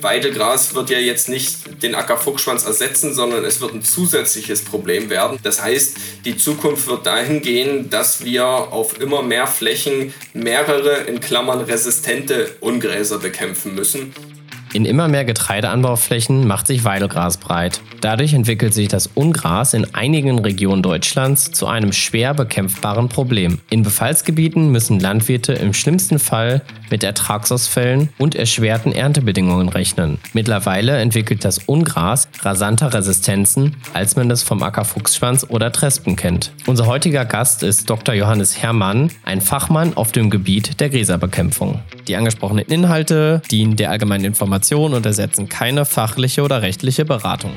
Weidelgras wird ja jetzt nicht den Ackerfuchsschwanz ersetzen, sondern es wird ein zusätzliches Problem werden. Das heißt, die Zukunft wird dahin gehen, dass wir auf immer mehr Flächen mehrere in Klammern resistente Ungräser bekämpfen müssen. In immer mehr Getreideanbauflächen macht sich Weidelgras breit. Dadurch entwickelt sich das Ungras in einigen Regionen Deutschlands zu einem schwer bekämpfbaren Problem. In Befallsgebieten müssen Landwirte im schlimmsten Fall mit Ertragsausfällen und erschwerten Erntebedingungen rechnen. Mittlerweile entwickelt das Ungras rasanter Resistenzen, als man es vom Ackerfuchsschwanz oder Trespen kennt. Unser heutiger Gast ist Dr. Johannes Herrmann, ein Fachmann auf dem Gebiet der Gräserbekämpfung. Die angesprochenen Inhalte dienen der allgemeinen Information und ersetzen keine fachliche oder rechtliche Beratung.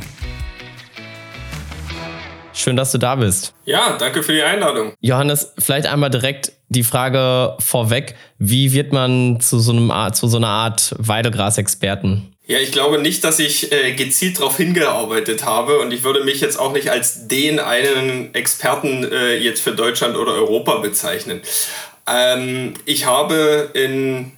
Schön, dass du da bist. Ja, danke für die Einladung. Johannes, vielleicht einmal direkt die Frage vorweg, wie wird man zu so, einem zu so einer Art Weidelgras-Experten? Ja, ich glaube nicht, dass ich äh, gezielt darauf hingearbeitet habe und ich würde mich jetzt auch nicht als den einen Experten äh, jetzt für Deutschland oder Europa bezeichnen. Ähm, ich habe in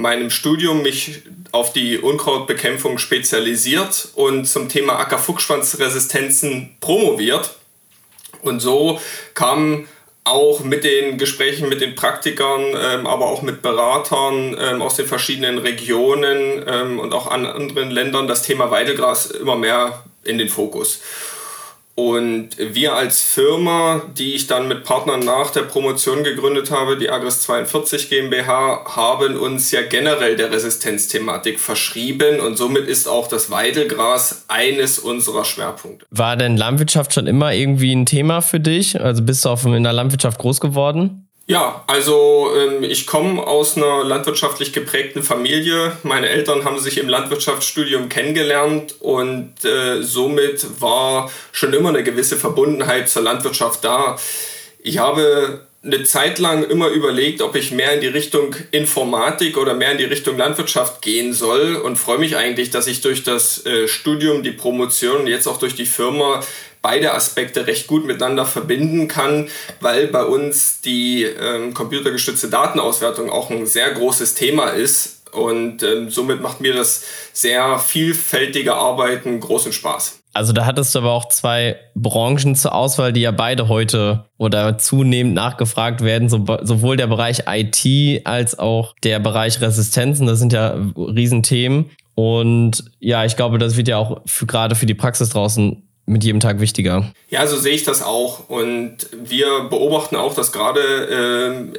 meinem Studium mich auf die Unkrautbekämpfung spezialisiert und zum Thema Ackerfuchsschwanzresistenzen promoviert. Und so kam auch mit den Gesprächen mit den Praktikern, ähm, aber auch mit Beratern ähm, aus den verschiedenen Regionen ähm, und auch an anderen Ländern das Thema Weidelgras immer mehr in den Fokus. Und wir als Firma, die ich dann mit Partnern nach der Promotion gegründet habe, die Agris 42 GmbH, haben uns ja generell der Resistenzthematik verschrieben und somit ist auch das Weidelgras eines unserer Schwerpunkte. War denn Landwirtschaft schon immer irgendwie ein Thema für dich? Also bist du auf, in der Landwirtschaft groß geworden? Ja, also ähm, ich komme aus einer landwirtschaftlich geprägten Familie. Meine Eltern haben sich im Landwirtschaftsstudium kennengelernt und äh, somit war schon immer eine gewisse Verbundenheit zur Landwirtschaft da. Ich habe eine Zeit lang immer überlegt, ob ich mehr in die Richtung Informatik oder mehr in die Richtung Landwirtschaft gehen soll und freue mich eigentlich, dass ich durch das äh, Studium, die Promotion und jetzt auch durch die Firma beide Aspekte recht gut miteinander verbinden kann, weil bei uns die ähm, computergestützte Datenauswertung auch ein sehr großes Thema ist. Und ähm, somit macht mir das sehr vielfältige Arbeiten großen Spaß. Also da hattest du aber auch zwei Branchen zur Auswahl, die ja beide heute oder zunehmend nachgefragt werden, so, sowohl der Bereich IT als auch der Bereich Resistenzen. Das sind ja Riesenthemen. Und ja, ich glaube, das wird ja auch für, gerade für die Praxis draußen mit jedem Tag wichtiger. Ja, so sehe ich das auch. Und wir beobachten auch, dass gerade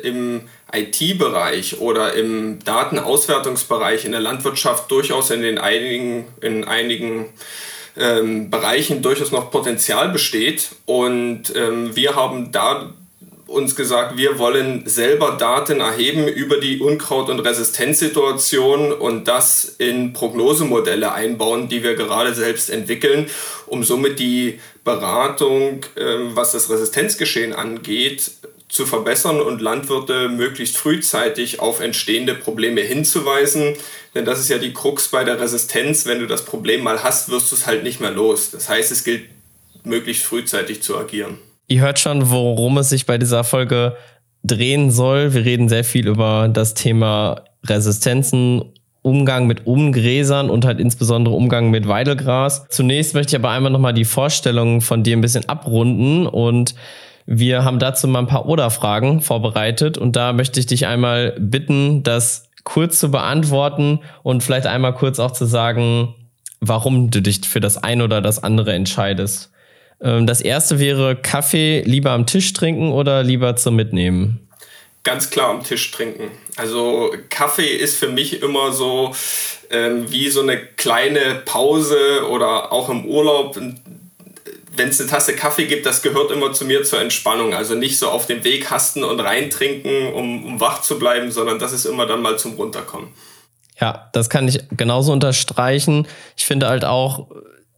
äh, im IT-Bereich oder im Datenauswertungsbereich in der Landwirtschaft durchaus in den einigen, in einigen ähm, Bereichen durchaus noch Potenzial besteht. Und ähm, wir haben da uns gesagt, wir wollen selber Daten erheben über die Unkraut- und Resistenzsituation und das in Prognosemodelle einbauen, die wir gerade selbst entwickeln, um somit die Beratung, ähm, was das Resistenzgeschehen angeht, zu verbessern und Landwirte möglichst frühzeitig auf entstehende Probleme hinzuweisen. Denn das ist ja die Krux bei der Resistenz. Wenn du das Problem mal hast, wirst du es halt nicht mehr los. Das heißt, es gilt, möglichst frühzeitig zu agieren. Ihr hört schon, worum es sich bei dieser Folge drehen soll. Wir reden sehr viel über das Thema Resistenzen, Umgang mit Umgräsern und halt insbesondere Umgang mit Weidelgras. Zunächst möchte ich aber einmal nochmal die Vorstellung von dir ein bisschen abrunden und wir haben dazu mal ein paar Oder-Fragen vorbereitet und da möchte ich dich einmal bitten, das kurz zu beantworten und vielleicht einmal kurz auch zu sagen, warum du dich für das eine oder das andere entscheidest. Ähm, das erste wäre Kaffee lieber am Tisch trinken oder lieber zum Mitnehmen? Ganz klar am Tisch trinken. Also Kaffee ist für mich immer so ähm, wie so eine kleine Pause oder auch im Urlaub. Wenn es eine Tasse Kaffee gibt, das gehört immer zu mir zur Entspannung. Also nicht so auf dem Weg hasten und reintrinken, um, um wach zu bleiben, sondern das ist immer dann mal zum Runterkommen. Ja, das kann ich genauso unterstreichen. Ich finde halt auch,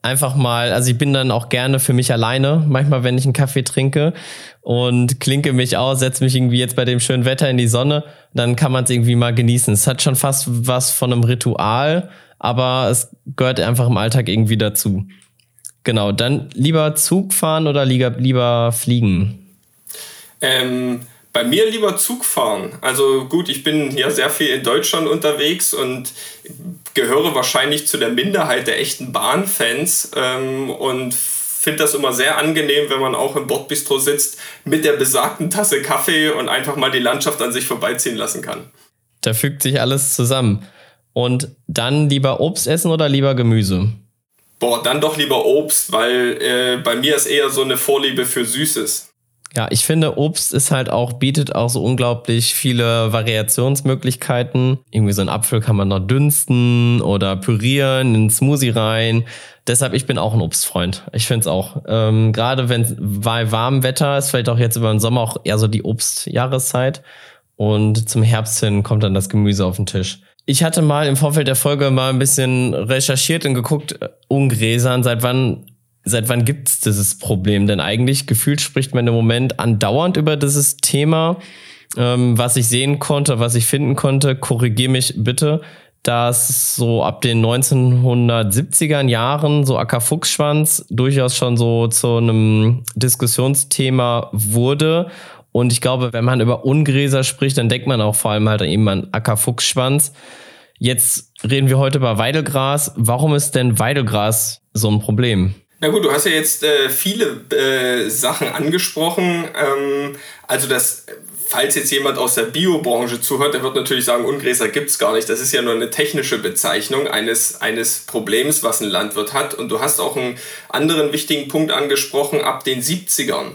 einfach mal, also ich bin dann auch gerne für mich alleine, manchmal, wenn ich einen Kaffee trinke und klinke mich aus, setze mich irgendwie jetzt bei dem schönen Wetter in die Sonne, dann kann man es irgendwie mal genießen. Es hat schon fast was von einem Ritual, aber es gehört einfach im Alltag irgendwie dazu. Genau, dann lieber Zug fahren oder lieber, lieber fliegen? Ähm, Bei mir lieber Zug fahren. Also gut, ich bin ja sehr viel in Deutschland unterwegs und gehöre wahrscheinlich zu der Minderheit der echten Bahnfans ähm, und finde das immer sehr angenehm, wenn man auch im Bordbistro sitzt mit der besagten Tasse Kaffee und einfach mal die Landschaft an sich vorbeiziehen lassen kann. Da fügt sich alles zusammen. Und dann lieber Obst essen oder lieber Gemüse? Boah, dann doch lieber Obst, weil äh, bei mir ist eher so eine Vorliebe für Süßes. Ja, ich finde, Obst ist halt auch, bietet auch so unglaublich viele Variationsmöglichkeiten. Irgendwie so ein Apfel kann man noch dünsten oder pürieren, in einen Smoothie rein. Deshalb, ich bin auch ein Obstfreund. Ich finde es auch. Ähm, Gerade wenn bei warmem Wetter ist, vielleicht auch jetzt über den Sommer auch eher so die Obstjahreszeit. Und zum Herbst hin kommt dann das Gemüse auf den Tisch. Ich hatte mal im Vorfeld der Folge mal ein bisschen recherchiert und geguckt, äh, Ungräsern, seit wann Seit wann gibt es dieses Problem? Denn eigentlich gefühlt spricht man im Moment andauernd über dieses Thema. Ähm, was ich sehen konnte, was ich finden konnte, korrigier mich bitte, dass so ab den 1970er Jahren so Ackerfuchsschwanz durchaus schon so zu einem Diskussionsthema wurde. Und ich glaube, wenn man über Ungräser spricht, dann denkt man auch vor allem halt eben an Ackerfuchsschwanz. Jetzt reden wir heute über Weidelgras. Warum ist denn Weidelgras so ein Problem? Na gut, du hast ja jetzt äh, viele äh, Sachen angesprochen. Ähm, also das, falls jetzt jemand aus der Biobranche zuhört, der wird natürlich sagen, Ungräser gibt es gar nicht. Das ist ja nur eine technische Bezeichnung eines, eines Problems, was ein Landwirt hat. Und du hast auch einen anderen wichtigen Punkt angesprochen, ab den 70ern.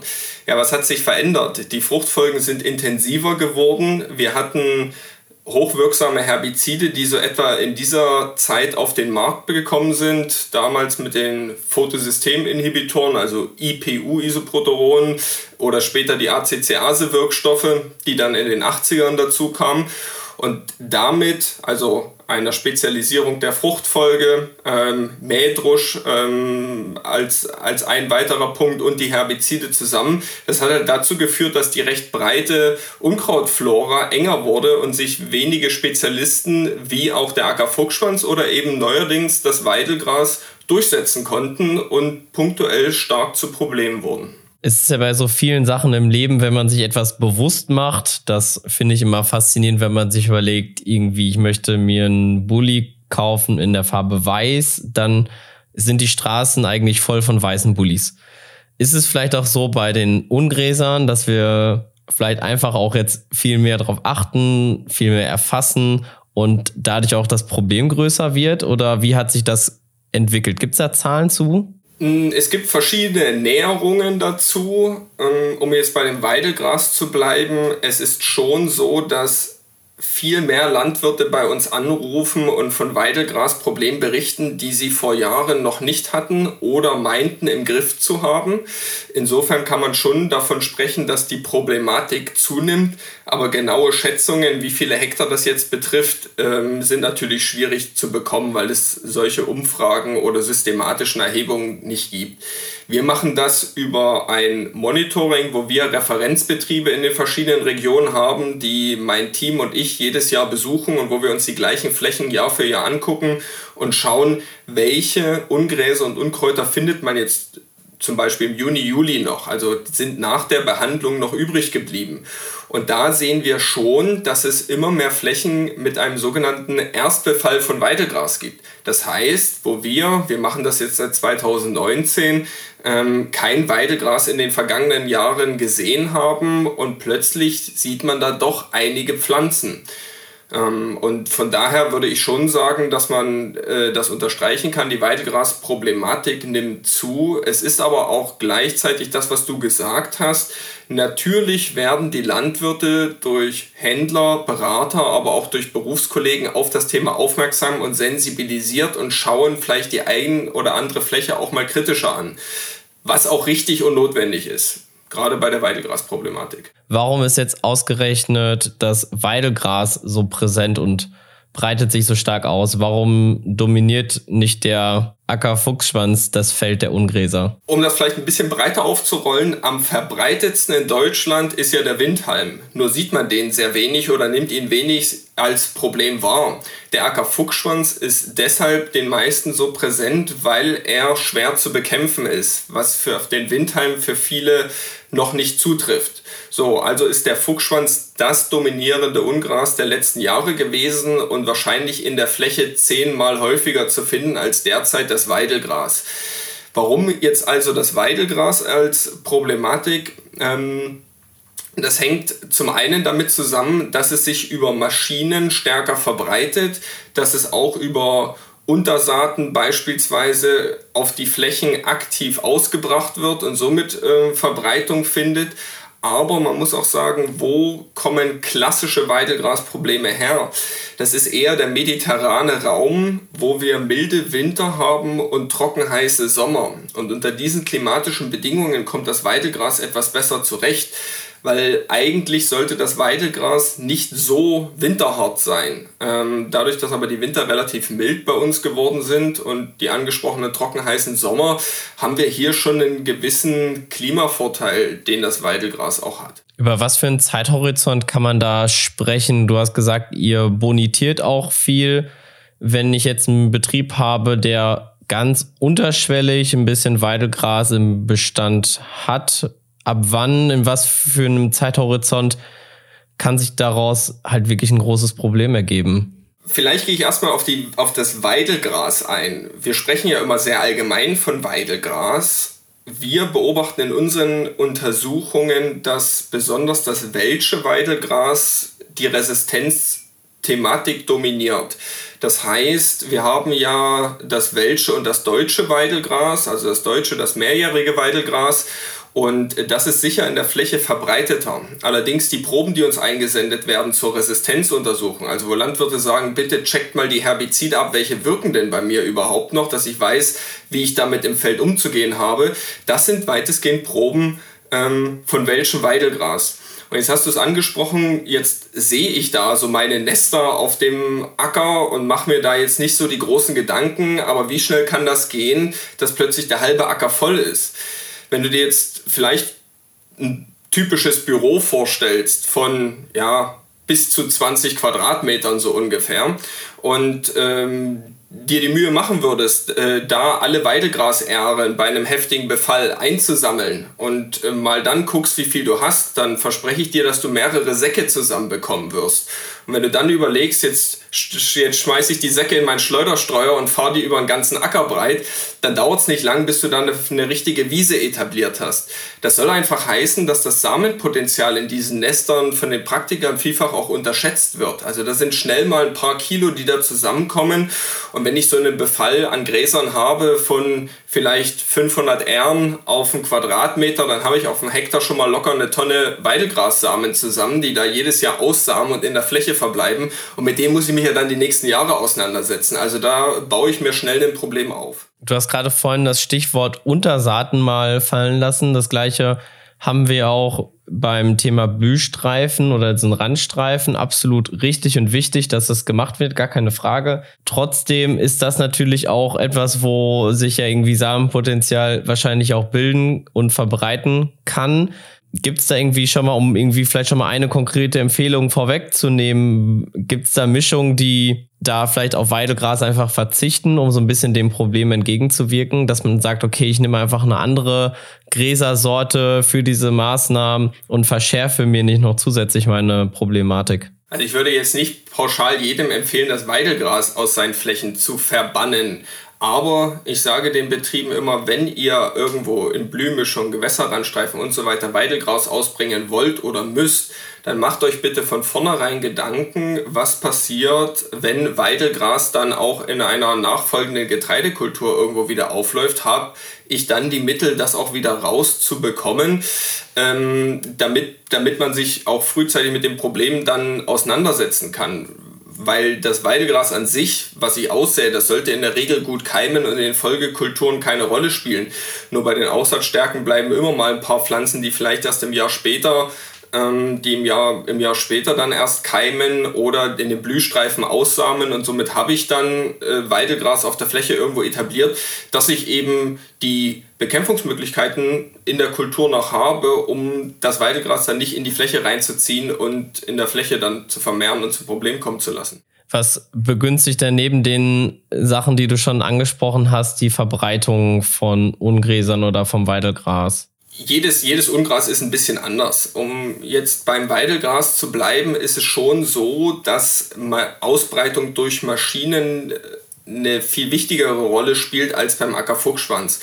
Ja, was hat sich verändert? Die Fruchtfolgen sind intensiver geworden. Wir hatten hochwirksame Herbizide, die so etwa in dieser Zeit auf den Markt gekommen sind, damals mit den Photosysteminhibitoren, also IPU-Isoproteronen oder später die ACCase-Wirkstoffe, die dann in den 80ern dazu kamen. Und damit, also einer Spezialisierung der Fruchtfolge, ähm, Mähdrusch ähm, als, als ein weiterer Punkt und die Herbizide zusammen. Das hat halt dazu geführt, dass die recht breite Unkrautflora enger wurde und sich wenige Spezialisten wie auch der Ackerfuchsschwanz oder eben neuerdings das Weidelgras durchsetzen konnten und punktuell stark zu Problemen wurden es ist ja bei so vielen Sachen im Leben, wenn man sich etwas bewusst macht, das finde ich immer faszinierend, wenn man sich überlegt, irgendwie, ich möchte mir einen Bulli kaufen in der Farbe weiß, dann sind die Straßen eigentlich voll von weißen Bullis. Ist es vielleicht auch so bei den Ungräsern, dass wir vielleicht einfach auch jetzt viel mehr darauf achten, viel mehr erfassen und dadurch auch das Problem größer wird? Oder wie hat sich das entwickelt? Gibt es da Zahlen zu? Mm, es gibt verschiedene Näherungen dazu. Ähm, um jetzt bei dem Weidelgras zu bleiben, es ist schon so, dass viel mehr Landwirte bei uns anrufen und von Weidelgrasproblemen berichten, die sie vor Jahren noch nicht hatten oder meinten im Griff zu haben. Insofern kann man schon davon sprechen, dass die Problematik zunimmt, aber genaue Schätzungen, wie viele Hektar das jetzt betrifft, ähm, sind natürlich schwierig zu bekommen, weil es solche Umfragen oder systematischen Erhebungen nicht gibt. Wir machen das über ein Monitoring, wo wir Referenzbetriebe in den verschiedenen Regionen haben, die mein Team und ich jedes Jahr besuchen und wo wir uns die gleichen Flächen Jahr für Jahr angucken und schauen, welche Ungräser und Unkräuter findet man jetzt zum Beispiel im Juni, Juli noch, also sind nach der Behandlung noch übrig geblieben. Und da sehen wir schon, dass es immer mehr Flächen mit einem sogenannten Erstbefall von Weidelgras gibt. Das heißt, wo wir, wir machen das jetzt seit 2019, ähm, kein Weidelgras in den vergangenen Jahren gesehen haben und plötzlich sieht man da doch einige Pflanzen. Ähm, und von daher würde ich schon sagen, dass man äh, das unterstreichen kann. Die Weidegrasproblematik nimmt zu. Es ist aber auch gleichzeitig das, was du gesagt hast. Natürlich werden die Landwirte durch Händler, Berater, aber auch durch Berufskollegen auf das Thema aufmerksam und sensibilisiert und schauen vielleicht die ein oder andere Fläche auch mal kritischer an. Was auch richtig und notwendig ist gerade bei der Weidelgrasproblematik. Warum ist jetzt ausgerechnet das Weidelgras so präsent und breitet sich so stark aus? Warum dominiert nicht der Ackerfuchsschwanz das Feld der Ungräser? Um das vielleicht ein bisschen breiter aufzurollen, am verbreitetsten in Deutschland ist ja der Windhalm. Nur sieht man den sehr wenig oder nimmt ihn wenig als Problem wahr. Der Ackerfuchsschwanz ist deshalb den meisten so präsent, weil er schwer zu bekämpfen ist, was für den Windhalm für viele noch nicht zutrifft. So, also ist der Fuchsschwanz das dominierende Ungras der letzten Jahre gewesen und wahrscheinlich in der Fläche zehnmal häufiger zu finden als derzeit das Weidelgras. Warum jetzt also das Weidelgras als Problematik? Ähm, das hängt zum einen damit zusammen, dass es sich über Maschinen stärker verbreitet, dass es auch über Untersaaten beispielsweise auf die Flächen aktiv ausgebracht wird und somit äh, Verbreitung findet. Aber man muss auch sagen, wo kommen klassische Weidegrasprobleme her? Das ist eher der mediterrane Raum, wo wir milde Winter haben und trockenheiße Sommer. Und unter diesen klimatischen Bedingungen kommt das Weidegras etwas besser zurecht weil eigentlich sollte das Weidelgras nicht so winterhart sein. Ähm, dadurch, dass aber die Winter relativ mild bei uns geworden sind und die angesprochenen trockenheißen Sommer, haben wir hier schon einen gewissen Klimavorteil, den das Weidelgras auch hat. Über was für einen Zeithorizont kann man da sprechen? Du hast gesagt, ihr bonitiert auch viel. Wenn ich jetzt einen Betrieb habe, der ganz unterschwellig ein bisschen Weidelgras im Bestand hat, ab wann, in was für einem Zeithorizont kann sich daraus halt wirklich ein großes Problem ergeben? Vielleicht gehe ich erstmal auf, die, auf das Weidelgras ein. Wir sprechen ja immer sehr allgemein von Weidelgras. Wir beobachten in unseren Untersuchungen, dass besonders das welsche Weidelgras die Resistenzthematik dominiert. Das heißt, wir haben ja das welsche und das deutsche Weidelgras, also das deutsche, das mehrjährige Weidelgras und das ist sicher in der Fläche verbreiteter. Allerdings die Proben, die uns eingesendet werden zur Resistenzuntersuchung, also wo Landwirte sagen, bitte checkt mal die Herbizide ab, welche wirken denn bei mir überhaupt noch, dass ich weiß, wie ich damit im Feld umzugehen habe, das sind weitestgehend Proben ähm, von welchem Weidelgras. Und jetzt hast du es angesprochen, jetzt sehe ich da so meine Nester auf dem Acker und mache mir da jetzt nicht so die großen Gedanken, aber wie schnell kann das gehen, dass plötzlich der halbe Acker voll ist? Wenn du dir jetzt vielleicht ein typisches Büro vorstellst von ja, bis zu 20 Quadratmetern so ungefähr und ähm, dir die Mühe machen würdest, äh, da alle Weidegrasähren bei einem heftigen Befall einzusammeln und äh, mal dann guckst, wie viel du hast, dann verspreche ich dir, dass du mehrere Säcke zusammenbekommen wirst. Und wenn du dann überlegst, jetzt, jetzt schmeiße ich die Säcke in meinen Schleuderstreuer und fahre die über den ganzen Acker breit, dann dauert es nicht lang, bis du dann eine, eine richtige Wiese etabliert hast. Das soll einfach heißen, dass das Samenpotenzial in diesen Nestern von den Praktikern vielfach auch unterschätzt wird. Also da sind schnell mal ein paar Kilo, die da zusammenkommen. Und wenn ich so einen Befall an Gräsern habe von vielleicht 500 Ähren auf einen Quadratmeter, dann habe ich auf einem Hektar schon mal locker eine Tonne Weidegrassamen zusammen, die da jedes Jahr aussamen und in der Fläche verbleiben. Und mit dem muss ich mich ja dann die nächsten Jahre auseinandersetzen. Also da baue ich mir schnell ein Problem auf. Du hast gerade vorhin das Stichwort Untersaaten mal fallen lassen. Das gleiche haben wir auch beim Thema Blühstreifen oder so ein Randstreifen absolut richtig und wichtig, dass das gemacht wird, gar keine Frage. Trotzdem ist das natürlich auch etwas, wo sich ja irgendwie Samenpotenzial wahrscheinlich auch bilden und verbreiten kann. Gibt es da irgendwie schon mal, um irgendwie vielleicht schon mal eine konkrete Empfehlung vorwegzunehmen, gibt es da Mischungen, die da vielleicht auf Weidegras einfach verzichten, um so ein bisschen dem Problem entgegenzuwirken, dass man sagt, okay, ich nehme einfach eine andere Gräsersorte für diese Maßnahmen und verschärfe mir nicht noch zusätzlich meine Problematik? Also ich würde jetzt nicht pauschal jedem empfehlen, das Weidelgras aus seinen Flächen zu verbannen. Aber ich sage den Betrieben immer, wenn ihr irgendwo in Blühmischung, Gewässerrandstreifen und so weiter Weidelgras ausbringen wollt oder müsst, dann macht euch bitte von vornherein Gedanken, was passiert, wenn Weidelgras dann auch in einer nachfolgenden Getreidekultur irgendwo wieder aufläuft. Habe ich dann die Mittel, das auch wieder rauszubekommen, ähm, damit, damit man sich auch frühzeitig mit dem Problem dann auseinandersetzen kann weil das Weidegras an sich, was ich aussähe, das sollte in der Regel gut keimen und in den Folgekulturen keine Rolle spielen. Nur bei den Aussatzstärken bleiben immer mal ein paar Pflanzen, die vielleicht erst im Jahr später ähm, die im Jahr, im Jahr später dann erst keimen oder in den Blühstreifen aussamen und somit habe ich dann äh, Weidelgras auf der Fläche irgendwo etabliert, dass ich eben die Bekämpfungsmöglichkeiten in der Kultur noch habe, um das Weidelgras dann nicht in die Fläche reinzuziehen und in der Fläche dann zu vermehren und zu Problemen kommen zu lassen. Was begünstigt denn neben den Sachen, die du schon angesprochen hast, die Verbreitung von Ungräsern oder vom Weidelgras? Jedes, jedes Ungras ist ein bisschen anders. Um jetzt beim Weidelgras zu bleiben, ist es schon so, dass Ausbreitung durch Maschinen äh, eine viel wichtigere Rolle spielt als beim Ackerfuchsschwanz.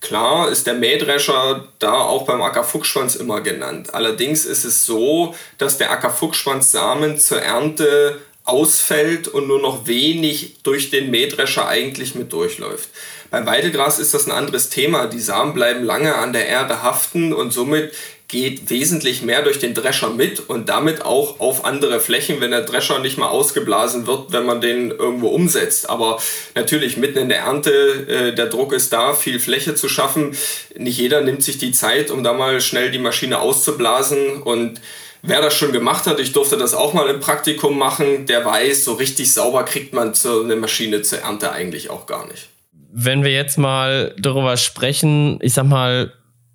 Klar ist der Mähdrescher da auch beim Ackerfuchsschwanz immer genannt. Allerdings ist es so, dass der Ackerfuchsschwanz Samen zur Ernte ausfällt und nur noch wenig durch den Mähdrescher eigentlich mit durchläuft. Beim Weidelgras ist das ein anderes Thema. Die Samen bleiben lange an der Erde haften und somit geht wesentlich mehr durch den Drescher mit und damit auch auf andere Flächen, wenn der Drescher nicht mal ausgeblasen wird, wenn man den irgendwo umsetzt. Aber natürlich mitten in der Ernte, äh, der Druck ist da, viel Fläche zu schaffen. Nicht jeder nimmt sich die Zeit, um da mal schnell die Maschine auszublasen und Wer das schon gemacht hat, ich durfte das auch mal im Praktikum machen, der weiß, so richtig sauber kriegt man so eine Maschine zur Ernte eigentlich auch gar nicht. Wenn wir jetzt mal darüber sprechen, ich sag mal,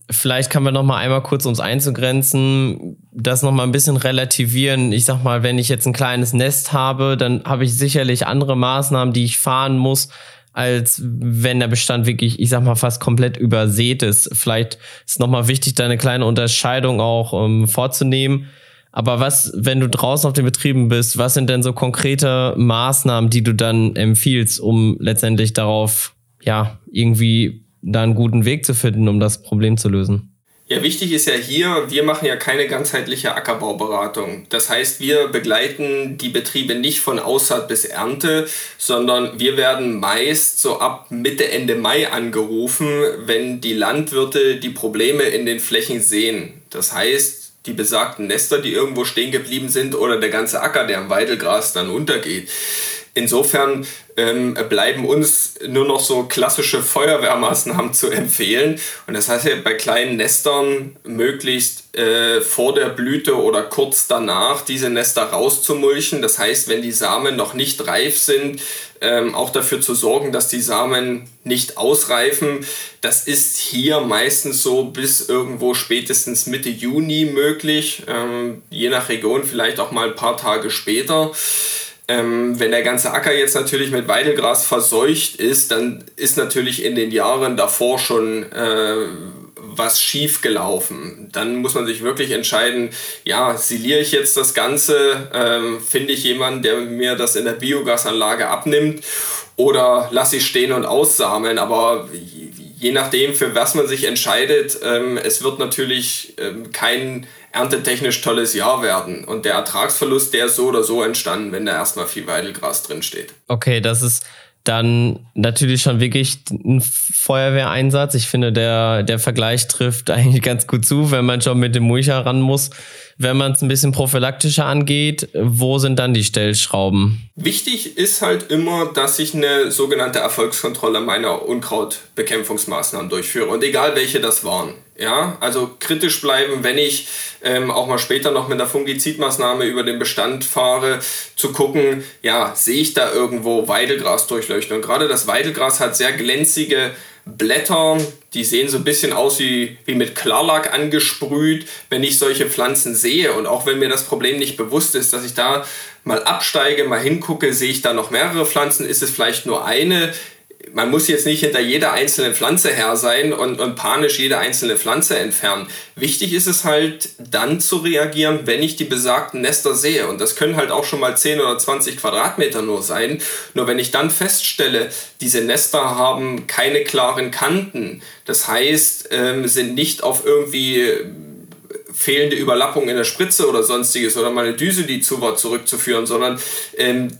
vielleicht kann man noch mal einmal kurz uns einzugrenzen, das noch mal ein bisschen relativieren. Ich sag mal, wenn ich jetzt ein kleines Nest habe, dann habe ich sicherlich andere Maßnahmen, die ich fahren muss, als wenn der Bestand wirklich, ich sag mal, fast komplett übersät ist. Vielleicht ist noch mal wichtig, da eine kleine Unterscheidung auch ähm, vorzunehmen. Aber was, wenn du draußen auf den Betrieben bist, was sind denn so konkrete Maßnahmen, die du dann empfiehlst, um letztendlich darauf, ja, irgendwie da einen guten Weg zu finden, um das Problem zu lösen? Ja, wichtig ist ja hier, wir machen ja keine ganzheitliche Ackerbauberatung. Das heißt, wir begleiten die Betriebe nicht von Aussaat bis Ernte, sondern wir werden meist so ab Mitte, Ende Mai angerufen, wenn die Landwirte die Probleme in den Flächen sehen. Das heißt, die besagten Nester, die irgendwo stehen geblieben sind oder der ganze Acker, der am Weidelgras dann untergeht. Insofern ähm, bleiben uns nur noch so klassische Feuerwehrmaßnahmen zu empfehlen. Und das heißt ja bei kleinen Nestern möglichst äh, vor der Blüte oder kurz danach diese Nester rauszumulchen. Das heißt, wenn die Samen noch nicht reif sind, ähm, auch dafür zu sorgen, dass die Samen nicht ausreifen. Das ist hier meistens so bis irgendwo spätestens Mitte Juni möglich, ähm, je nach Region vielleicht auch mal ein paar Tage später. Ähm, wenn der ganze Acker jetzt natürlich mit Weidelgras verseucht ist, dann ist natürlich in den Jahren davor schon äh, was schief gelaufen. Dann muss man sich wirklich entscheiden, ja, siliere ich jetzt das Ganze, ähm, finde ich jemanden, der mir das in der Biogasanlage abnimmt oder lasse ich stehen und aussameln. Aber je nachdem, für was man sich entscheidet, ähm, es wird natürlich ähm, kein erntetechnisch tolles Jahr werden. Und der Ertragsverlust, der ist so oder so entstanden, wenn da erstmal viel Weidelgras drin steht. Okay, das ist dann natürlich schon wirklich ein Feuerwehreinsatz. Ich finde, der, der Vergleich trifft eigentlich ganz gut zu, wenn man schon mit dem Mulcher ran muss. Wenn man es ein bisschen prophylaktischer angeht, wo sind dann die Stellschrauben? Wichtig ist halt immer, dass ich eine sogenannte Erfolgskontrolle meiner Unkrautbekämpfungsmaßnahmen durchführe. Und egal welche das waren. Ja, also kritisch bleiben, wenn ich ähm, auch mal später noch mit einer Fungizidmaßnahme über den Bestand fahre, zu gucken, ja, sehe ich da irgendwo Weidelgras durchleuchten. Und gerade das Weidelgras hat sehr glänzige Blätter, die sehen so ein bisschen aus wie, wie mit Klarlack angesprüht, wenn ich solche Pflanzen sehe. Und auch wenn mir das Problem nicht bewusst ist, dass ich da mal absteige, mal hingucke, sehe ich da noch mehrere Pflanzen, ist es vielleicht nur eine, man muss jetzt nicht hinter jeder einzelnen Pflanze her sein und, und panisch jede einzelne Pflanze entfernen. Wichtig ist es halt dann zu reagieren, wenn ich die besagten Nester sehe. Und das können halt auch schon mal 10 oder 20 Quadratmeter nur sein. Nur wenn ich dann feststelle, diese Nester haben keine klaren Kanten, das heißt, ähm, sind nicht auf irgendwie fehlende Überlappung in der Spritze oder sonstiges oder meine Düse, die zu war, zurückzuführen, sondern ähm,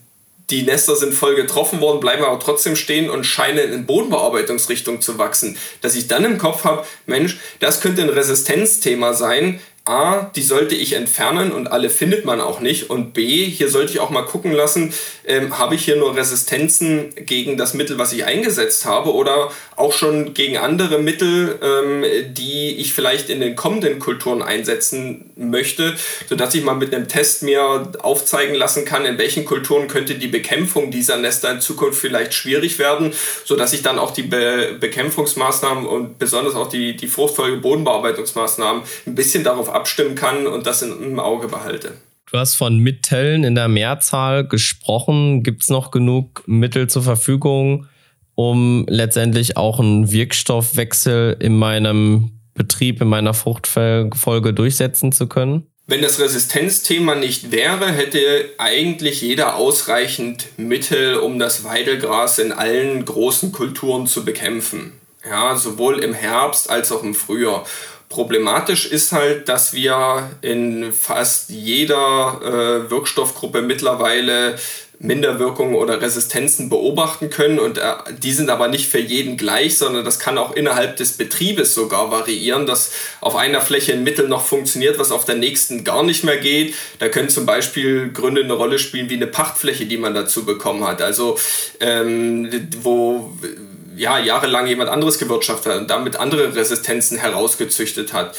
die Nester sind voll getroffen worden, bleiben aber trotzdem stehen und scheinen in Bodenbearbeitungsrichtung zu wachsen. Dass ich dann im Kopf habe, Mensch, das könnte ein Resistenzthema sein, A, die sollte ich entfernen und alle findet man auch nicht. Und B, hier sollte ich auch mal gucken lassen, ähm, habe ich hier nur Resistenzen gegen das Mittel, was ich eingesetzt habe oder auch schon gegen andere Mittel, ähm, die ich vielleicht in den kommenden Kulturen einsetzen möchte, sodass ich mal mit einem Test mir aufzeigen lassen kann, in welchen Kulturen könnte die Bekämpfung dieser Nester in Zukunft vielleicht schwierig werden, sodass ich dann auch die Be Bekämpfungsmaßnahmen und besonders auch die, die fruchtfolge Bodenbearbeitungsmaßnahmen ein bisschen darauf abstimmen kann und das im Auge behalte. Du hast von Mitteln in der Mehrzahl gesprochen. Gibt es noch genug Mittel zur Verfügung, um letztendlich auch einen Wirkstoffwechsel in meinem Betrieb, in meiner Fruchtfolge durchsetzen zu können? Wenn das Resistenzthema nicht wäre, hätte eigentlich jeder ausreichend Mittel, um das Weidelgras in allen großen Kulturen zu bekämpfen. Ja, sowohl im Herbst als auch im Frühjahr. Problematisch ist halt, dass wir in fast jeder äh, Wirkstoffgruppe mittlerweile Minderwirkungen oder Resistenzen beobachten können und äh, die sind aber nicht für jeden gleich, sondern das kann auch innerhalb des Betriebes sogar variieren, dass auf einer Fläche ein Mittel noch funktioniert, was auf der nächsten gar nicht mehr geht. Da können zum Beispiel Gründe eine Rolle spielen wie eine Pachtfläche, die man dazu bekommen hat. Also ähm, wo ja, jahrelang jemand anderes gewirtschaftet hat und damit andere Resistenzen herausgezüchtet hat.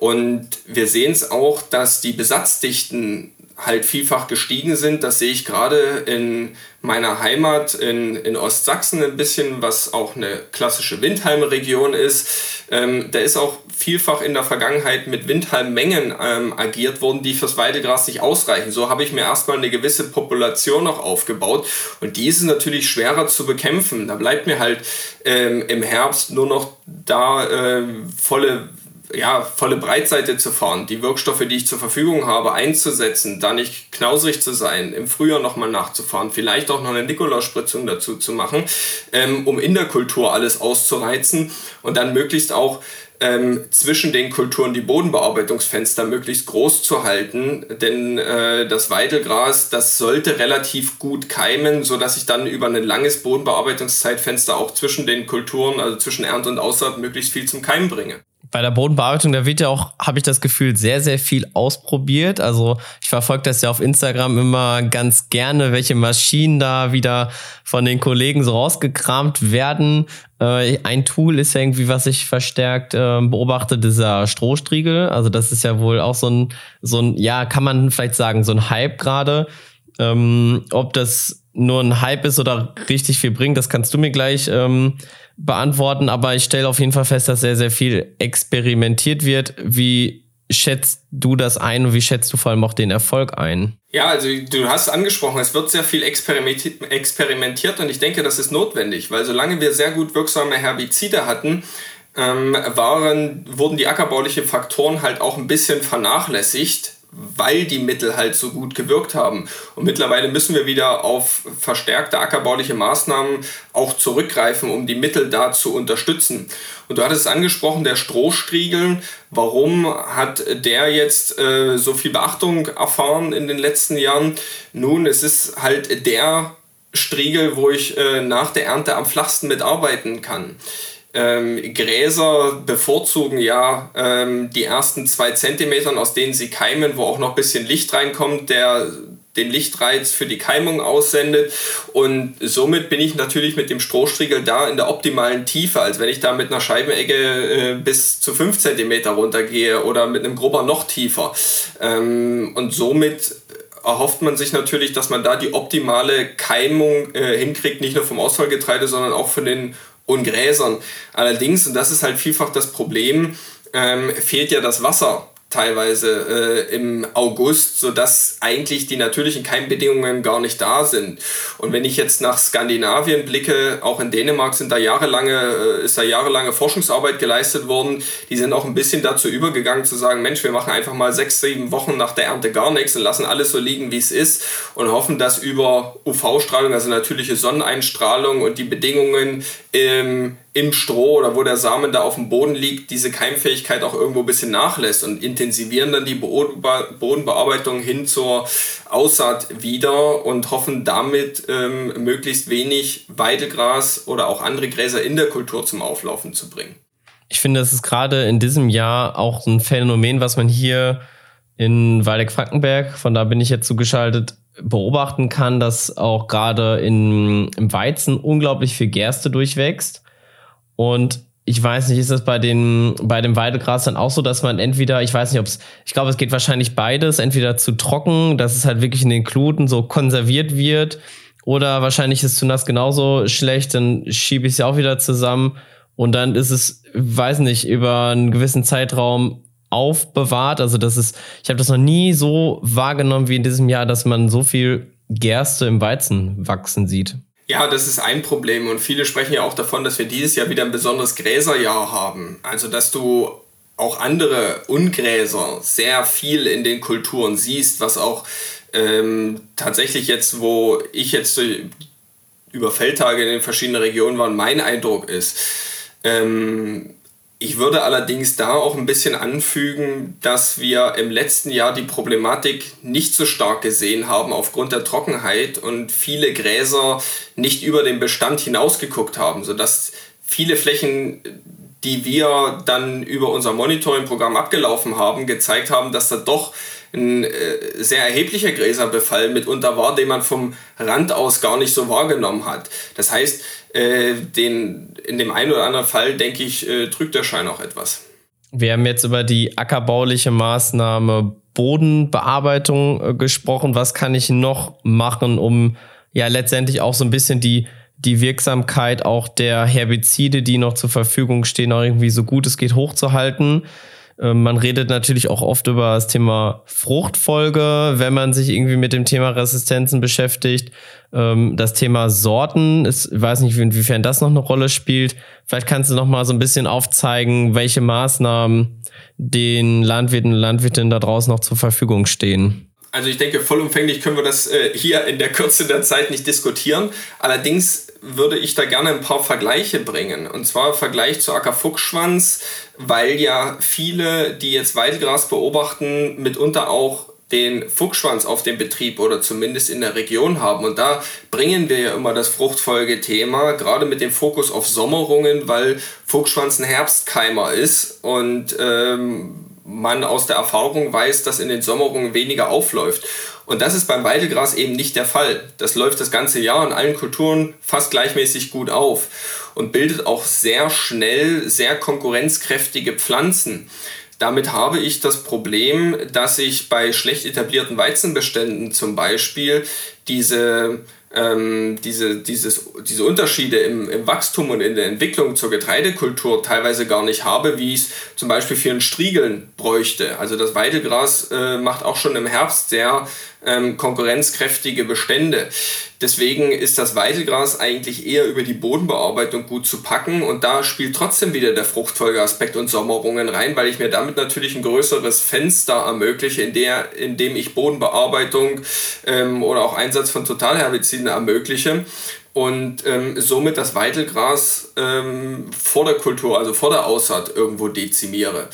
Und wir sehen es auch, dass die Besatzdichten halt vielfach gestiegen sind. Das sehe ich gerade in meiner Heimat in, in Ostsachsen ein bisschen, was auch eine klassische Windhalmregion ist. Ähm, da ist auch vielfach in der Vergangenheit mit Windhalmmengen ähm, agiert worden, die fürs Weidegras nicht ausreichen. So habe ich mir erstmal eine gewisse Population noch aufgebaut und die ist natürlich schwerer zu bekämpfen. Da bleibt mir halt ähm, im Herbst nur noch da äh, volle ja, volle Breitseite zu fahren, die Wirkstoffe, die ich zur Verfügung habe, einzusetzen, da nicht knausrig zu sein, im Frühjahr nochmal nachzufahren, vielleicht auch noch eine Nikolausspritzung dazu zu machen, ähm, um in der Kultur alles auszureizen und dann möglichst auch ähm, zwischen den Kulturen die Bodenbearbeitungsfenster möglichst groß zu halten, denn äh, das Weidelgras, das sollte relativ gut keimen, sodass ich dann über ein langes Bodenbearbeitungszeitfenster auch zwischen den Kulturen, also zwischen Ernte und Aussaat, möglichst viel zum Keimen bringe bei der Bodenbearbeitung, da wird ja auch, habe ich das Gefühl, sehr, sehr viel ausprobiert. Also ich verfolge das ja auf Instagram immer ganz gerne, welche Maschinen da wieder von den Kollegen so rausgekramt werden. Äh, ein Tool ist ja irgendwie, was ich verstärkt äh, beobachte, dieser Strohstriegel. Also das ist ja wohl auch so ein, so ein, ja, kann man vielleicht sagen, so ein Hype gerade. Ähm, ob das nur ein Hype ist oder richtig viel bringt, das kannst du mir gleich ähm, beantworten, aber ich stelle auf jeden Fall fest, dass sehr, sehr viel experimentiert wird. Wie schätzt du das ein und wie schätzt du vor allem auch den Erfolg ein? Ja, also du hast angesprochen, es wird sehr viel experimentiert und ich denke, das ist notwendig, weil solange wir sehr gut wirksame Herbizide hatten, ähm, waren, wurden die ackerbaulichen Faktoren halt auch ein bisschen vernachlässigt weil die Mittel halt so gut gewirkt haben. Und mittlerweile müssen wir wieder auf verstärkte ackerbauliche Maßnahmen auch zurückgreifen, um die Mittel da zu unterstützen. Und du hattest es angesprochen, der Strohstriegel. Warum hat der jetzt äh, so viel Beachtung erfahren in den letzten Jahren? Nun, es ist halt der Striegel, wo ich äh, nach der Ernte am flachsten mitarbeiten kann. Ähm, Gräser bevorzugen ja ähm, die ersten zwei Zentimetern, aus denen sie keimen, wo auch noch ein bisschen Licht reinkommt, der den Lichtreiz für die Keimung aussendet. Und somit bin ich natürlich mit dem Strohstriegel da in der optimalen Tiefe, als wenn ich da mit einer Scheibenecke äh, bis zu 5 cm runtergehe oder mit einem Grubber noch tiefer. Ähm, und somit erhofft man sich natürlich, dass man da die optimale Keimung äh, hinkriegt, nicht nur vom Ausfallgetreide, sondern auch von den und Gräsern. Allerdings, und das ist halt vielfach das Problem, ähm, fehlt ja das Wasser teilweise äh, im August, sodass eigentlich die natürlichen Keimbedingungen gar nicht da sind. Und wenn ich jetzt nach Skandinavien blicke, auch in Dänemark sind da jahrelange, äh, ist da jahrelange Forschungsarbeit geleistet worden. Die sind auch ein bisschen dazu übergegangen zu sagen, Mensch, wir machen einfach mal sechs, sieben Wochen nach der Ernte gar nichts und lassen alles so liegen, wie es ist und hoffen, dass über UV-Strahlung, also natürliche Sonneneinstrahlung und die Bedingungen im im Stroh oder wo der Samen da auf dem Boden liegt, diese Keimfähigkeit auch irgendwo ein bisschen nachlässt und intensivieren dann die Bodenbearbeitung hin zur Aussaat wieder und hoffen damit ähm, möglichst wenig Weidelgras oder auch andere Gräser in der Kultur zum Auflaufen zu bringen. Ich finde, das ist gerade in diesem Jahr auch ein Phänomen, was man hier in Waldeck-Frankenberg, von da bin ich jetzt zugeschaltet, beobachten kann, dass auch gerade im Weizen unglaublich viel Gerste durchwächst. Und ich weiß nicht, ist das bei den bei dem Weidegras dann auch so, dass man entweder, ich weiß nicht, ob es, ich glaube, es geht wahrscheinlich beides, entweder zu trocken, dass es halt wirklich in den Kluten so konserviert wird, oder wahrscheinlich ist zu nass genauso schlecht, dann schiebe ich es ja auch wieder zusammen und dann ist es, weiß nicht, über einen gewissen Zeitraum aufbewahrt. Also das ist, ich habe das noch nie so wahrgenommen wie in diesem Jahr, dass man so viel Gerste im Weizen wachsen sieht. Ja, das ist ein Problem und viele sprechen ja auch davon, dass wir dieses Jahr wieder ein besonderes Gräserjahr haben. Also dass du auch andere Ungräser sehr viel in den Kulturen siehst, was auch ähm, tatsächlich jetzt, wo ich jetzt über Feldtage in den verschiedenen Regionen war, mein Eindruck ist. Ähm, ich würde allerdings da auch ein bisschen anfügen, dass wir im letzten Jahr die Problematik nicht so stark gesehen haben aufgrund der Trockenheit und viele Gräser nicht über den Bestand hinausgeguckt haben, sodass viele Flächen, die wir dann über unser Monitoring-Programm abgelaufen haben, gezeigt haben, dass da doch ein äh, sehr erheblicher Gräserbefall mitunter war, den man vom Rand aus gar nicht so wahrgenommen hat. Das heißt, äh, den, in dem einen oder anderen Fall, denke ich, äh, der Schein auch etwas. Wir haben jetzt über die ackerbauliche Maßnahme Bodenbearbeitung äh, gesprochen. Was kann ich noch machen, um ja letztendlich auch so ein bisschen die, die Wirksamkeit auch der Herbizide, die noch zur Verfügung stehen, auch irgendwie so gut es geht hochzuhalten? Ähm, man redet natürlich auch oft über das Thema Fruchtfolge, wenn man sich irgendwie mit dem Thema Resistenzen beschäftigt. Ähm, das Thema Sorten, ich weiß nicht, inwiefern das noch eine Rolle spielt. Vielleicht kannst du noch mal so ein bisschen aufzeigen, welche Maßnahmen den Landwirten und Landwirtinnen da draußen noch zur Verfügung stehen. Also ich denke, vollumfänglich können wir das äh, hier in der Kürze der Zeit nicht diskutieren. Allerdings würde ich da gerne ein paar Vergleiche bringen. Und zwar Vergleich zu Ackerfuchsschwanz, weil ja viele, die jetzt Weidegras beobachten, mitunter auch den Fuchsschwanz auf dem Betrieb oder zumindest in der Region haben. Und da bringen wir ja immer das Fruchtfolgethema, gerade mit dem Fokus auf Sommerungen, weil Fuchsschwanz ein Herbstkeimer ist und ähm, man aus der Erfahrung weiß, dass in den Sommerungen weniger aufläuft. Und das ist beim Weidelgras eben nicht der Fall. Das läuft das ganze Jahr in allen Kulturen fast gleichmäßig gut auf und bildet auch sehr schnell sehr konkurrenzkräftige Pflanzen. Damit habe ich das Problem, dass ich bei schlecht etablierten Weizenbeständen zum Beispiel diese ähm, diese, dieses, diese Unterschiede im, im Wachstum und in der Entwicklung zur Getreidekultur teilweise gar nicht habe, wie ich es zum Beispiel für ein Striegeln bräuchte. Also das Weidelgras äh, macht auch schon im Herbst sehr ähm, konkurrenzkräftige Bestände. Deswegen ist das Weidelgras eigentlich eher über die Bodenbearbeitung gut zu packen und da spielt trotzdem wieder der Fruchtfolgeaspekt und Sommerungen rein, weil ich mir damit natürlich ein größeres Fenster ermögliche, in, der, in dem ich Bodenbearbeitung ähm, oder auch Einsatz von Totalherbiziden ermögliche und ähm, somit das Weidelgras ähm, vor der Kultur, also vor der Aussaat irgendwo dezimiere.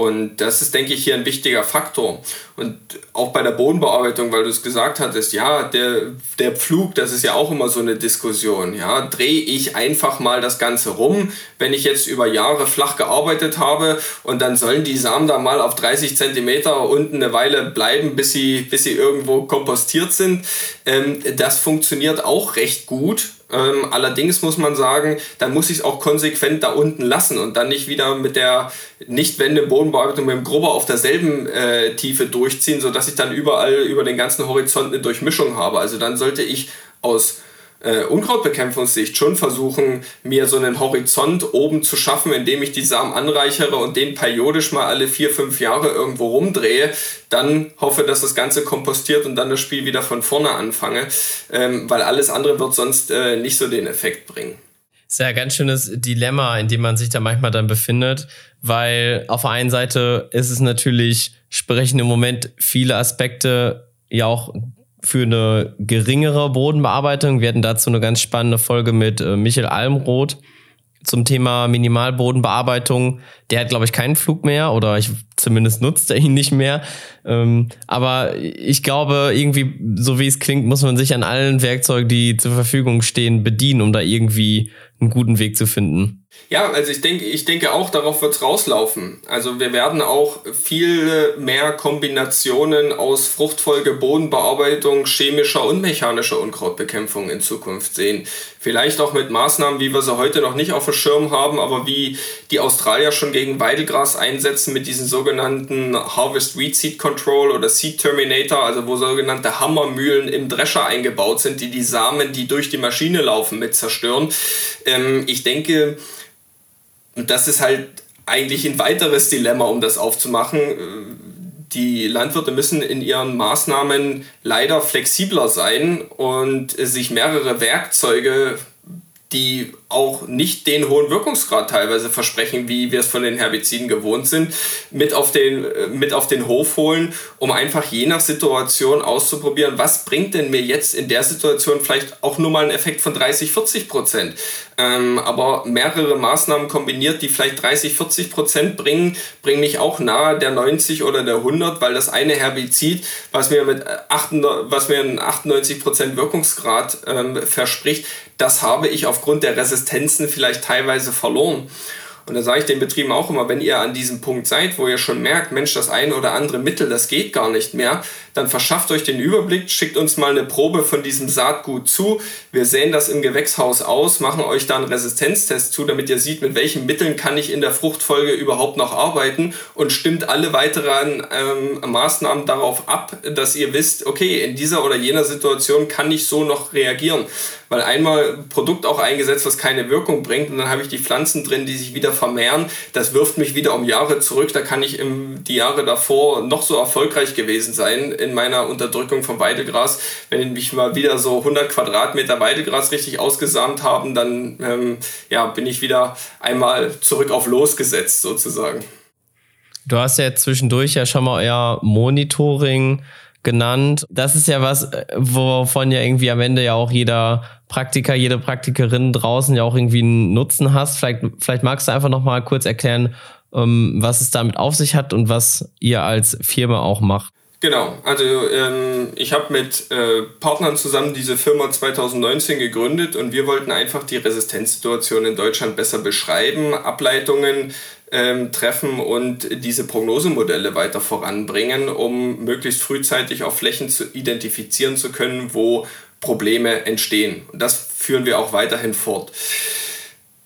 Und das ist, denke ich, hier ein wichtiger Faktor. Und auch bei der Bodenbearbeitung, weil du es gesagt hattest, ja, der, der Pflug, das ist ja auch immer so eine Diskussion. Ja, drehe ich einfach mal das Ganze rum, wenn ich jetzt über Jahre flach gearbeitet habe und dann sollen die Samen da mal auf 30 Zentimeter unten eine Weile bleiben, bis sie, bis sie irgendwo kompostiert sind. Ähm, das funktioniert auch recht gut ähm, allerdings muss man sagen, dann muss ich es auch konsequent da unten lassen und dann nicht wieder mit der nicht wende Bodenbearbeitung mit dem Grubber auf derselben äh, Tiefe durchziehen, sodass ich dann überall über den ganzen Horizont eine Durchmischung habe. Also dann sollte ich aus äh, Unkrautbekämpfungssicht schon versuchen, mir so einen Horizont oben zu schaffen, indem ich die Samen anreichere und den periodisch mal alle vier, fünf Jahre irgendwo rumdrehe, dann hoffe, dass das Ganze kompostiert und dann das Spiel wieder von vorne anfange, ähm, weil alles andere wird sonst äh, nicht so den Effekt bringen. Das ist ja ein ganz schönes Dilemma, in dem man sich da manchmal dann befindet, weil auf der einen Seite ist es natürlich, sprechen im Moment viele Aspekte ja auch für eine geringere Bodenbearbeitung. Wir hatten dazu eine ganz spannende Folge mit äh, Michael Almroth zum Thema Minimalbodenbearbeitung. Der hat, glaube ich, keinen Flug mehr oder ich, zumindest nutzt er ihn nicht mehr. Ähm, aber ich glaube, irgendwie, so wie es klingt, muss man sich an allen Werkzeugen, die zur Verfügung stehen, bedienen, um da irgendwie einen guten Weg zu finden. Ja, also ich denke, ich denke auch, darauf wird es rauslaufen. Also wir werden auch viele mehr Kombinationen aus Fruchtfolge, Bodenbearbeitung, chemischer und mechanischer Unkrautbekämpfung in Zukunft sehen. Vielleicht auch mit Maßnahmen, wie wir sie heute noch nicht auf dem Schirm haben, aber wie die Australier schon gegen Weidelgras einsetzen mit diesen sogenannten Harvest Weed Seed Control oder Seed Terminator, also wo sogenannte Hammermühlen im Drescher eingebaut sind, die die Samen, die durch die Maschine laufen, mit zerstören. Ähm, ich denke, und das ist halt eigentlich ein weiteres Dilemma, um das aufzumachen. Die Landwirte müssen in ihren Maßnahmen leider flexibler sein und sich mehrere Werkzeuge, die auch nicht den hohen Wirkungsgrad teilweise versprechen, wie wir es von den Herbiziden gewohnt sind, mit auf den, äh, mit auf den Hof holen, um einfach je nach Situation auszuprobieren, was bringt denn mir jetzt in der Situation vielleicht auch nur mal einen Effekt von 30, 40 Prozent. Ähm, aber mehrere Maßnahmen kombiniert, die vielleicht 30, 40 Prozent bringen, bringen mich auch nahe der 90 oder der 100, weil das eine Herbizid, was mir, mit 98, was mir einen 98 Prozent Wirkungsgrad ähm, verspricht, das habe ich aufgrund der Resistenz Resistenzen vielleicht teilweise verloren. Und da sage ich den Betrieben auch immer, wenn ihr an diesem Punkt seid, wo ihr schon merkt, Mensch, das eine oder andere Mittel, das geht gar nicht mehr, dann verschafft euch den Überblick, schickt uns mal eine Probe von diesem Saatgut zu. Wir sehen das im Gewächshaus aus, machen euch da einen Resistenztest zu, damit ihr seht, mit welchen Mitteln kann ich in der Fruchtfolge überhaupt noch arbeiten und stimmt alle weiteren ähm, Maßnahmen darauf ab, dass ihr wisst, okay, in dieser oder jener Situation kann ich so noch reagieren. Weil einmal Produkt auch eingesetzt, was keine Wirkung bringt und dann habe ich die Pflanzen drin, die sich wieder vermehren. Das wirft mich wieder um Jahre zurück. Da kann ich im, die Jahre davor noch so erfolgreich gewesen sein in meiner Unterdrückung vom Weidegras. Wenn ich mal wieder so 100 Quadratmeter Weidegras richtig ausgesamt haben, dann ähm, ja, bin ich wieder einmal zurück auf losgesetzt sozusagen. Du hast ja zwischendurch ja schon mal euer Monitoring genannt. Das ist ja was, äh, wovon ja irgendwie am Ende ja auch jeder Praktiker, jede Praktikerin draußen ja auch irgendwie einen Nutzen hast. Vielleicht, vielleicht magst du einfach noch mal kurz erklären, ähm, was es damit auf sich hat und was ihr als Firma auch macht. Genau, also ähm, ich habe mit äh, Partnern zusammen diese Firma 2019 gegründet und wir wollten einfach die Resistenzsituation in Deutschland besser beschreiben, Ableitungen ähm, treffen und diese Prognosemodelle weiter voranbringen, um möglichst frühzeitig auf Flächen zu identifizieren zu können, wo Probleme entstehen. Und das führen wir auch weiterhin fort.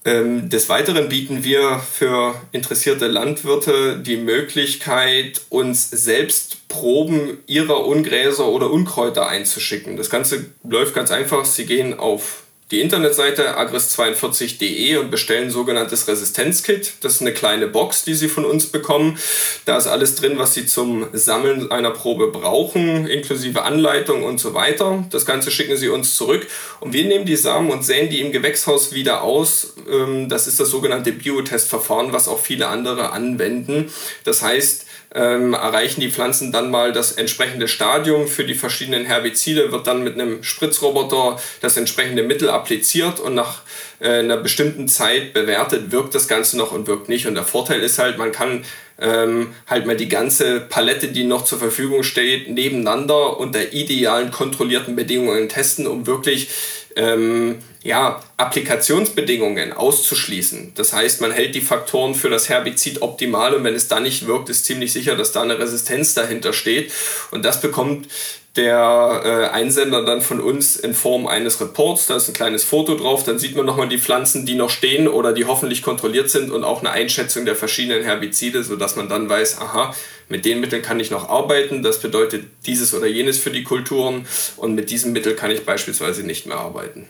Ähm, des Weiteren bieten wir für interessierte Landwirte die Möglichkeit, uns selbst Proben ihrer Ungräser oder Unkräuter einzuschicken. Das Ganze läuft ganz einfach. Sie gehen auf die Internetseite agris42.de und bestellen sogenanntes Resistenzkit. Das ist eine kleine Box, die Sie von uns bekommen. Da ist alles drin, was Sie zum Sammeln einer Probe brauchen, inklusive Anleitung und so weiter. Das Ganze schicken Sie uns zurück und wir nehmen die Samen und säen die im Gewächshaus wieder aus. Ähm, das ist das sogenannte Biotestverfahren, was auch viele andere anwenden. Das heißt, ähm, erreichen die Pflanzen dann mal das entsprechende Stadium für die verschiedenen Herbizide, wird dann mit einem Spritzroboter das entsprechende Mittel appliziert und nach äh, einer bestimmten Zeit bewertet, wirkt das Ganze noch und wirkt nicht. Und der Vorteil ist halt, man kann ähm, halt mal die ganze Palette, die noch zur Verfügung steht, nebeneinander unter idealen kontrollierten Bedingungen testen, um wirklich ähm, ja, Applikationsbedingungen auszuschließen. Das heißt, man hält die Faktoren für das Herbizid optimal und wenn es dann nicht wirkt, ist ziemlich sicher, dass da eine Resistenz dahinter steht. Und das bekommt der äh, Einsender dann von uns in Form eines Reports. Da ist ein kleines Foto drauf, dann sieht man nochmal die Pflanzen, die noch stehen oder die hoffentlich kontrolliert sind und auch eine Einschätzung der verschiedenen Herbizide, sodass man dann weiß, aha, mit den Mitteln kann ich noch arbeiten, das bedeutet dieses oder jenes für die Kulturen und mit diesem Mittel kann ich beispielsweise nicht mehr arbeiten.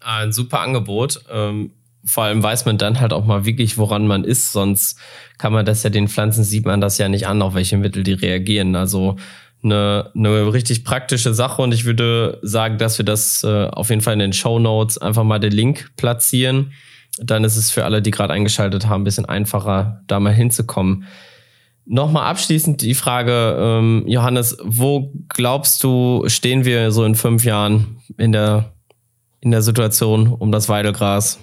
Ein super Angebot. Ähm vor allem weiß man dann halt auch mal wirklich, woran man ist. Sonst kann man das ja den Pflanzen sieht man das ja nicht an, auf welche Mittel die reagieren. Also eine, eine richtig praktische Sache und ich würde sagen, dass wir das äh, auf jeden Fall in den Show Notes einfach mal den Link platzieren. Dann ist es für alle, die gerade eingeschaltet haben, ein bisschen einfacher, da mal hinzukommen. Nochmal abschließend die Frage, ähm, Johannes, wo glaubst du, stehen wir so in fünf Jahren in der, in der Situation um das Weidelgras?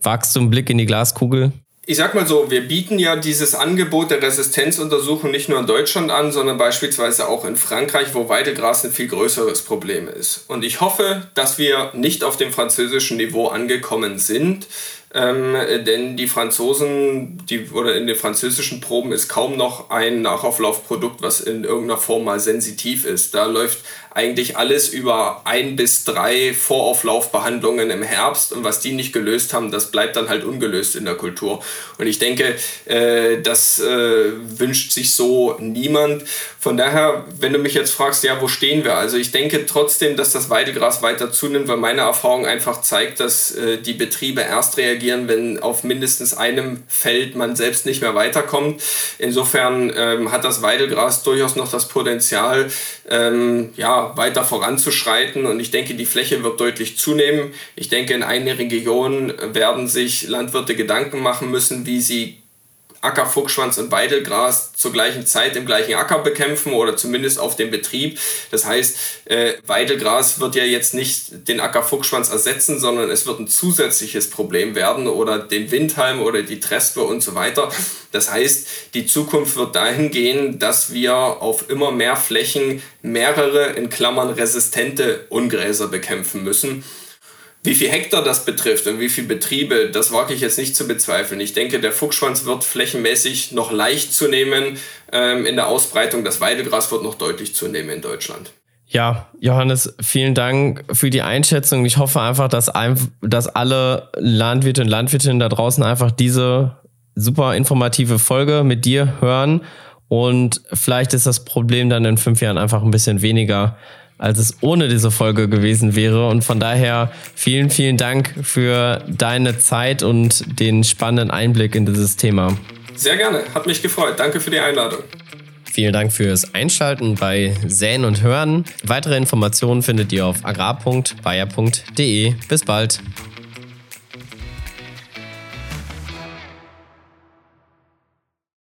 Wagst du einen Blick in die Glaskugel? ich sag mal so, wir bieten ja dieses Angebot der Resistenzuntersuchung nicht nur in Deutschland an, sondern beispielsweise auch in Frankreich, wo Weidegras ein viel größeres Problem ist. Und ich hoffe, dass wir nicht auf dem französischen Niveau angekommen sind, ähm, denn die Franzosen, die, oder in den französischen Proben ist kaum noch ein Nachauflaufprodukt, was in irgendeiner Form mal sensitiv ist. Da läuft eigentlich alles über ein bis drei Vorauflaufbehandlungen im Herbst und was die nicht gelöst haben, das bleibt dann halt ungelöst in der Kultur. Und ich denke, äh, das äh, wünscht sich so niemand. Von daher, wenn du mich jetzt fragst, ja, wo stehen wir? Also ich denke trotzdem, dass das Weidegras weiter zunimmt, weil meine Erfahrung einfach zeigt, dass äh, die Betriebe erst reagieren, wenn auf mindestens einem Feld man selbst nicht mehr weiterkommt. Insofern ähm, hat das Weidegras durchaus noch das Potenzial, ähm, ja, weiter voranzuschreiten. Und ich denke, die Fläche wird deutlich zunehmen. Ich denke, in einigen Regionen werden sich Landwirte Gedanken machen müssen, wie sie Acker, Fuchsschwanz und Weidelgras zur gleichen Zeit im gleichen Acker bekämpfen oder zumindest auf dem Betrieb. Das heißt, äh, Weidelgras wird ja jetzt nicht den Acker, Fuchsschwanz ersetzen, sondern es wird ein zusätzliches Problem werden oder den Windhalm oder die Trespe und so weiter. Das heißt, die Zukunft wird dahin gehen, dass wir auf immer mehr Flächen mehrere in Klammern resistente Ungräser bekämpfen müssen. Wie viel Hektar das betrifft und wie viele Betriebe, das wage ich jetzt nicht zu bezweifeln. Ich denke, der Fuchsschwanz wird flächenmäßig noch leicht zunehmen ähm, in der Ausbreitung. Das Weidegras wird noch deutlich zunehmen in Deutschland. Ja, Johannes, vielen Dank für die Einschätzung. Ich hoffe einfach, dass, ein, dass alle Landwirte und Landwirtinnen da draußen einfach diese super informative Folge mit dir hören. Und vielleicht ist das Problem dann in fünf Jahren einfach ein bisschen weniger als es ohne diese Folge gewesen wäre. Und von daher vielen, vielen Dank für deine Zeit und den spannenden Einblick in dieses Thema. Sehr gerne, hat mich gefreut. Danke für die Einladung. Vielen Dank fürs Einschalten bei Säen und Hören. Weitere Informationen findet ihr auf agrar.bayer.de. Bis bald.